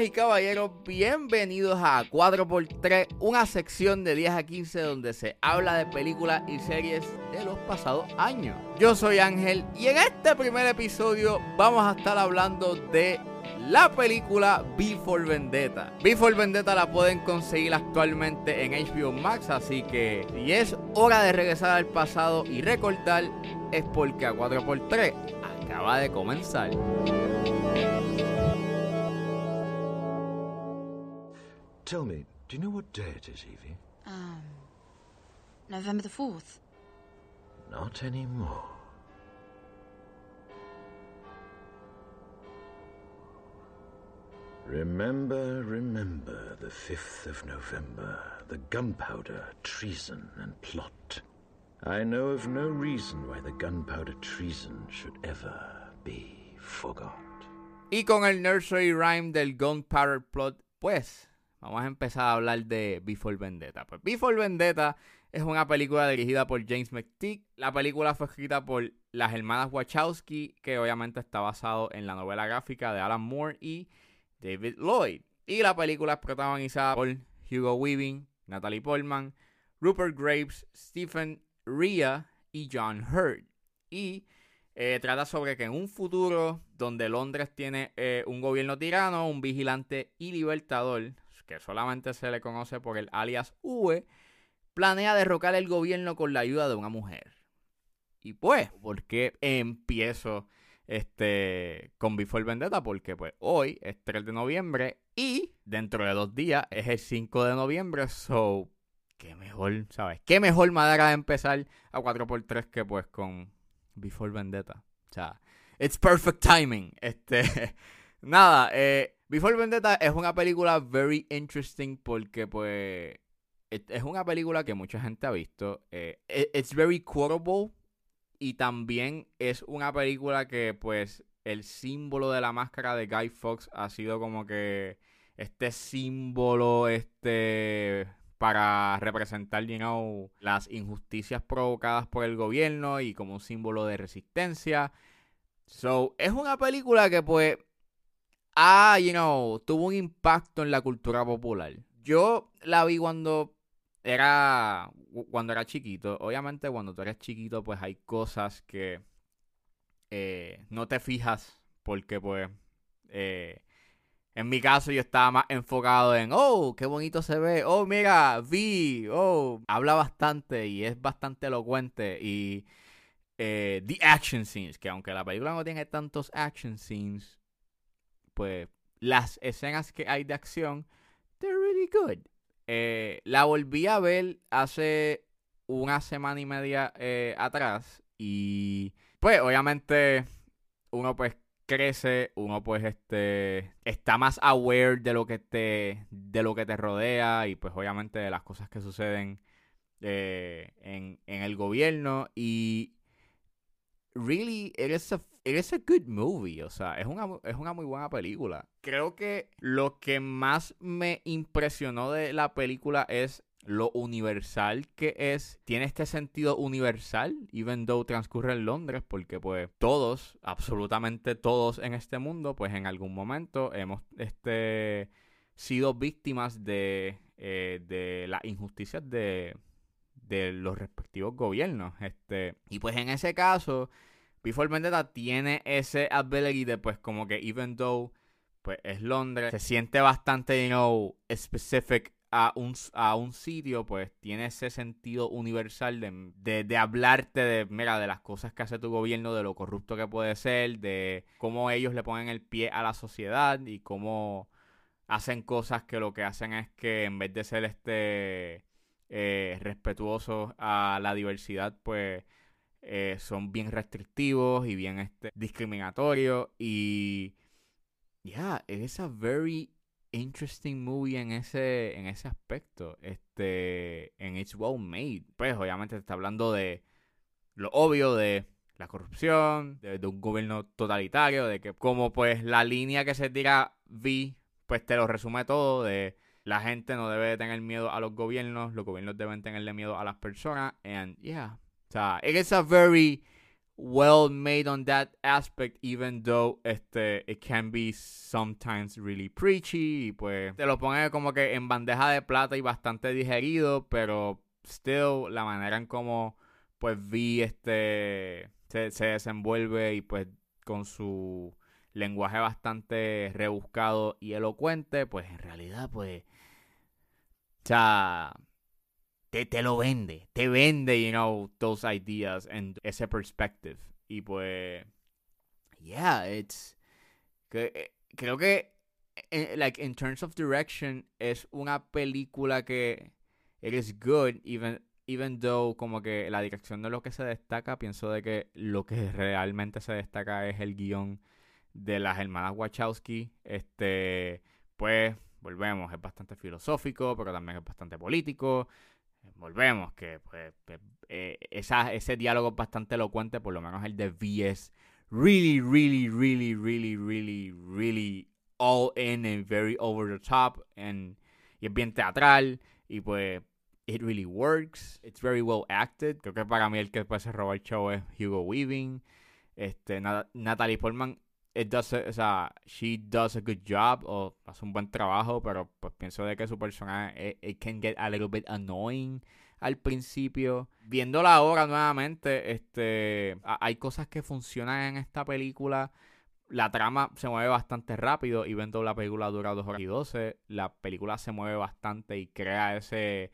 Y caballeros, bienvenidos a 4x3, una sección de 10 a 15 donde se habla de películas y series de los pasados años. Yo soy Ángel y en este primer episodio vamos a estar hablando de la película Before Vendetta. Before Vendetta la pueden conseguir actualmente en HBO Max, así que si es hora de regresar al pasado y recordar, es porque a 4x3 acaba de comenzar. Tell me, do you know what day it is, Evie? Um, November the 4th. Not anymore. Remember, remember the 5th of November, the gunpowder, treason, and plot. I know of no reason why the gunpowder treason should ever be forgot. Y con el nursery rhyme del gunpowder plot, pues vamos a empezar a hablar de Before Vendetta. Pues Before Vendetta es una película dirigida por James McTeague. La película fue escrita por las hermanas Wachowski, que obviamente está basado en la novela gráfica de Alan Moore y David Lloyd. Y la película es protagonizada por Hugo Weaving, Natalie Portman, Rupert Graves, Stephen Ria y John Hurt. Y eh, trata sobre que en un futuro donde Londres tiene eh, un gobierno tirano, un vigilante y libertador, que solamente se le conoce por el alias V, planea derrocar el gobierno con la ayuda de una mujer. Y pues, ¿por qué empiezo este, con Before Vendetta? Porque pues hoy es 3 de noviembre y dentro de dos días es el 5 de noviembre, so qué mejor, ¿sabes? Qué mejor manera de empezar a 4x3 que pues con Before Vendetta. O sea, it's perfect timing. Este, nada, eh, Before Vendetta es una película very interesting porque pues es una película que mucha gente ha visto. Eh, it's very quotable y también es una película que pues el símbolo de la máscara de Guy Fox ha sido como que este símbolo, este para representar, you know, las injusticias provocadas por el gobierno y como un símbolo de resistencia. So, es una película que pues ah, you know, tuvo un impacto en la cultura popular. Yo la vi cuando era cuando era chiquito. Obviamente cuando tú eres chiquito pues hay cosas que eh, no te fijas porque pues eh, en mi caso yo estaba más enfocado en, oh, qué bonito se ve, oh, mira, vi, oh, habla bastante y es bastante elocuente y eh, the action scenes, que aunque la película no tiene tantos action scenes, pues las escenas que hay de acción, they're really good. Eh, la volví a ver hace una semana y media eh, atrás y pues obviamente uno pues crece, uno pues este está más aware de lo que te de lo que te rodea y pues obviamente de las cosas que suceden eh, en, en, el gobierno y really it is a it a good movie, o sea, es una es una muy buena película. Creo que lo que más me impresionó de la película es lo universal que es, tiene este sentido universal, even though transcurre en Londres, porque pues todos, absolutamente todos en este mundo, pues en algún momento hemos este, sido víctimas de, eh, de las injusticias de, de los respectivos gobiernos. Este, y pues en ese caso, Before Vendetta tiene ese ability de pues como que even though pues es Londres, se siente bastante, you know, specific a un, a un sitio, pues tiene ese sentido universal de, de, hablarte de, mira, de las cosas que hace tu gobierno, de lo corrupto que puede ser, de cómo ellos le ponen el pie a la sociedad y cómo hacen cosas que lo que hacen es que en vez de ser este eh, respetuosos a la diversidad, pues eh, son bien restrictivos y bien este, discriminatorios y yeah, is a very interesting movie en ese, en ese aspecto. Este, en It's Well Made. Pues obviamente está hablando de lo obvio de la corrupción, de, un gobierno totalitario, de que como pues la línea que se tira V, pues te lo resume todo, de la gente no debe tener miedo a los gobiernos, los gobiernos deben tenerle miedo a las personas, and yeah. O sea, it is a very well made on that aspect, even though este, it can be sometimes really preachy. Y pues te lo pone como que en bandeja de plata y bastante digerido, pero still la manera en cómo pues vi este se, se desenvuelve y pues con su lenguaje bastante rebuscado y elocuente, pues en realidad pues o sea te, te lo vende, te vende, you know, those ideas and ese perspective. Y pues, yeah, it's, que, creo que, eh, like, in terms of direction, es una película que it is good, even, even though como que la dirección de lo que se destaca, pienso de que lo que realmente se destaca es el guion de las hermanas Wachowski. Este, pues, volvemos, es bastante filosófico, pero también es bastante político. Volvemos, que pues, eh, esa, ese diálogo es bastante elocuente, por lo menos el de V es really, really, really, really, really, really all in and very over the top, and, y es bien teatral, y pues it really works, it's very well acted, creo que para mí el que después se roba el show es Hugo Weaving, este, Natalie Portman it does, o sea, she does a good job o hace un buen trabajo, pero pues pienso de que su personaje it, can get a little bit annoying al principio. Viéndola ahora nuevamente, este, hay cosas que funcionan en esta película. La trama se mueve bastante rápido y viendo la película dura 2 horas y 12, la película se mueve bastante y crea ese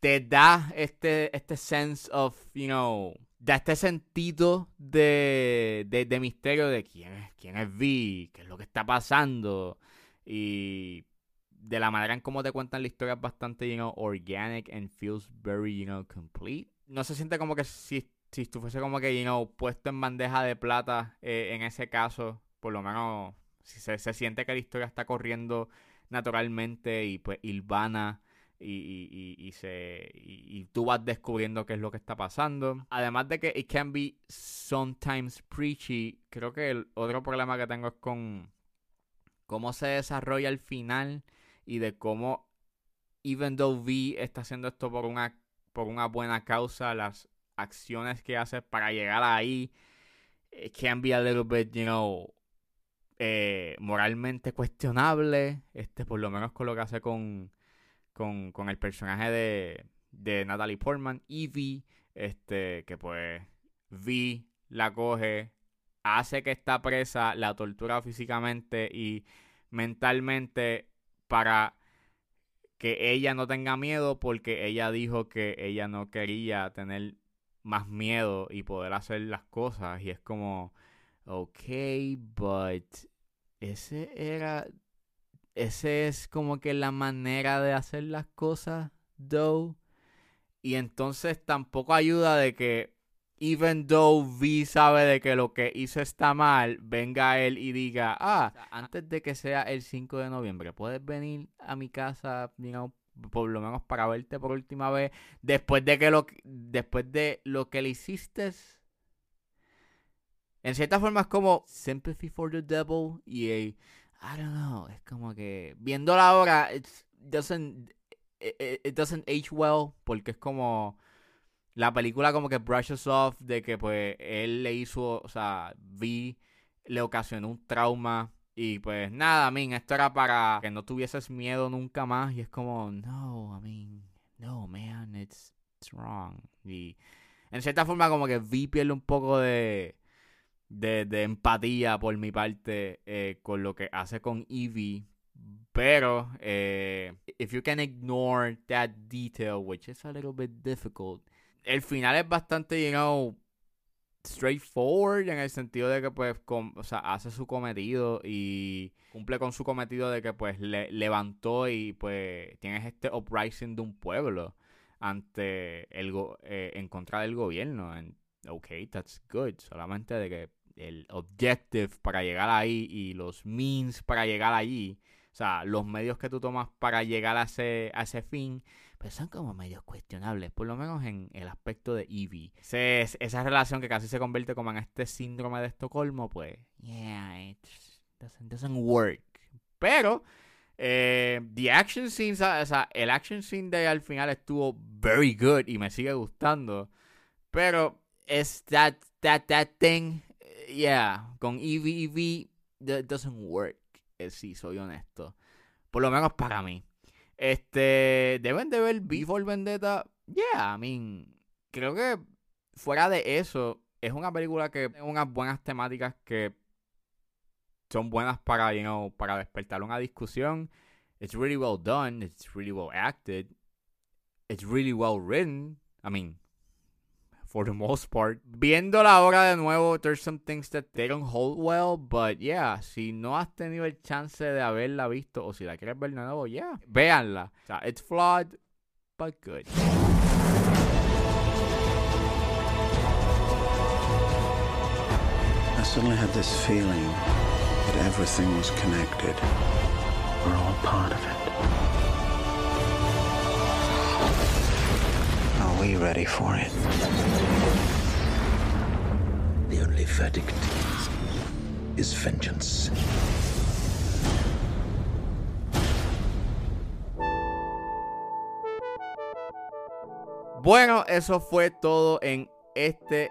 te da este este sense of, you know, da este sentido de, de, misterio de quién es, quién es Vi, qué es lo que está pasando. Y de la manera en cómo te cuentan la historia es bastante, you know, organic and feels very, you know, complete. No se siente como que si, si estuviese como que, you know, puesto en bandeja de plata eh, en ese caso, por lo menos si se, se siente que la historia está corriendo naturalmente y pues Ilvana y, y, se, y, tú vas descubriendo qué es lo que está pasando. Además de que it can be sometimes preachy, creo que el otro problema que tengo es con cómo se desarrolla el final y de cómo, even though V está haciendo esto por una, por una buena causa, las acciones que hace para llegar ahí can be a little bit, you know, eh, moralmente cuestionable, este, por lo menos con lo que hace con con, con el personaje de, de Natalie Portman, Evie, este, que pues Vi la coge, hace que está presa, la tortura físicamente y mentalmente para que ella no tenga miedo porque ella dijo que ella no quería tener más miedo y poder hacer las cosas. Y es como ok but ese era ese es como que la manera de hacer las cosas, though. Y entonces tampoco ayuda de que, even though V sabe de que lo que hizo está mal, venga él y diga, ah, antes de que sea el 5 de noviembre, puedes venir a mi casa, digamos, por lo menos para verte por última vez, después de que lo, después de lo que le hiciste. En cierta forma es como Sympathy for the Devil y I don't know, es como que viéndola ahora, it doesn't, it, doesn't age well, porque es como la película como que brushes off de que pues él le hizo, o sea, vi, le ocasionó un trauma y pues nada, I mean, esto era para que no tuvieses miedo nunca más y es como, no, I mean, no, man, it's, it's wrong. Y en cierta forma como que vi pierde un poco de de, empatía por mi parte eh, con lo que hace con Evie. Pero, eh, if you can ignore that detail, which is a little bit difficult, el final es bastante, you know, straightforward en el sentido de que, pues, o sea, hace su cometido y cumple con su cometido de que, pues, le levantó y, pues, tienes este uprising de un pueblo ante el eh, en contra del gobierno. Ok, that's good. Solamente de que el objective para llegar ahí y los means para llegar allí, o sea, los medios que tú tomas para llegar a ese, a ese fin, pues son como medios cuestionables, por lo menos en el aspecto de Evie. esa relación que casi se convierte como en este síndrome de Estocolmo, pues, yeah, it doesn't, work. Pero, eh, the action scene, o sea, el action scene de al final estuvo very good y me sigue gustando. Pero es that, that, that thing. Yeah, con Eevee, Eevee, that doesn't work. Eh, si soy honesto. Por lo menos para mí. Este, deben de ver Before Vendetta. Yeah, I mean, creo que fuera de eso, es una película que tiene unas buenas temáticas que son buenas para, you know, para despertar una discusión. It's really well done. It's really well acted. It's really well written. I mean, for the most part. Viéndola ahora de nuevo, there's some things that they don't hold well, but yeah, si no has tenido el chance de haberla visto o si la quieres ver de nuevo, yeah, véanla. O sea, it's flawed, but good. I suddenly had this feeling that everything was connected. We're all part of it. Are we ready for it? The only verdict is vengeance. Bueno, eso fue todo en este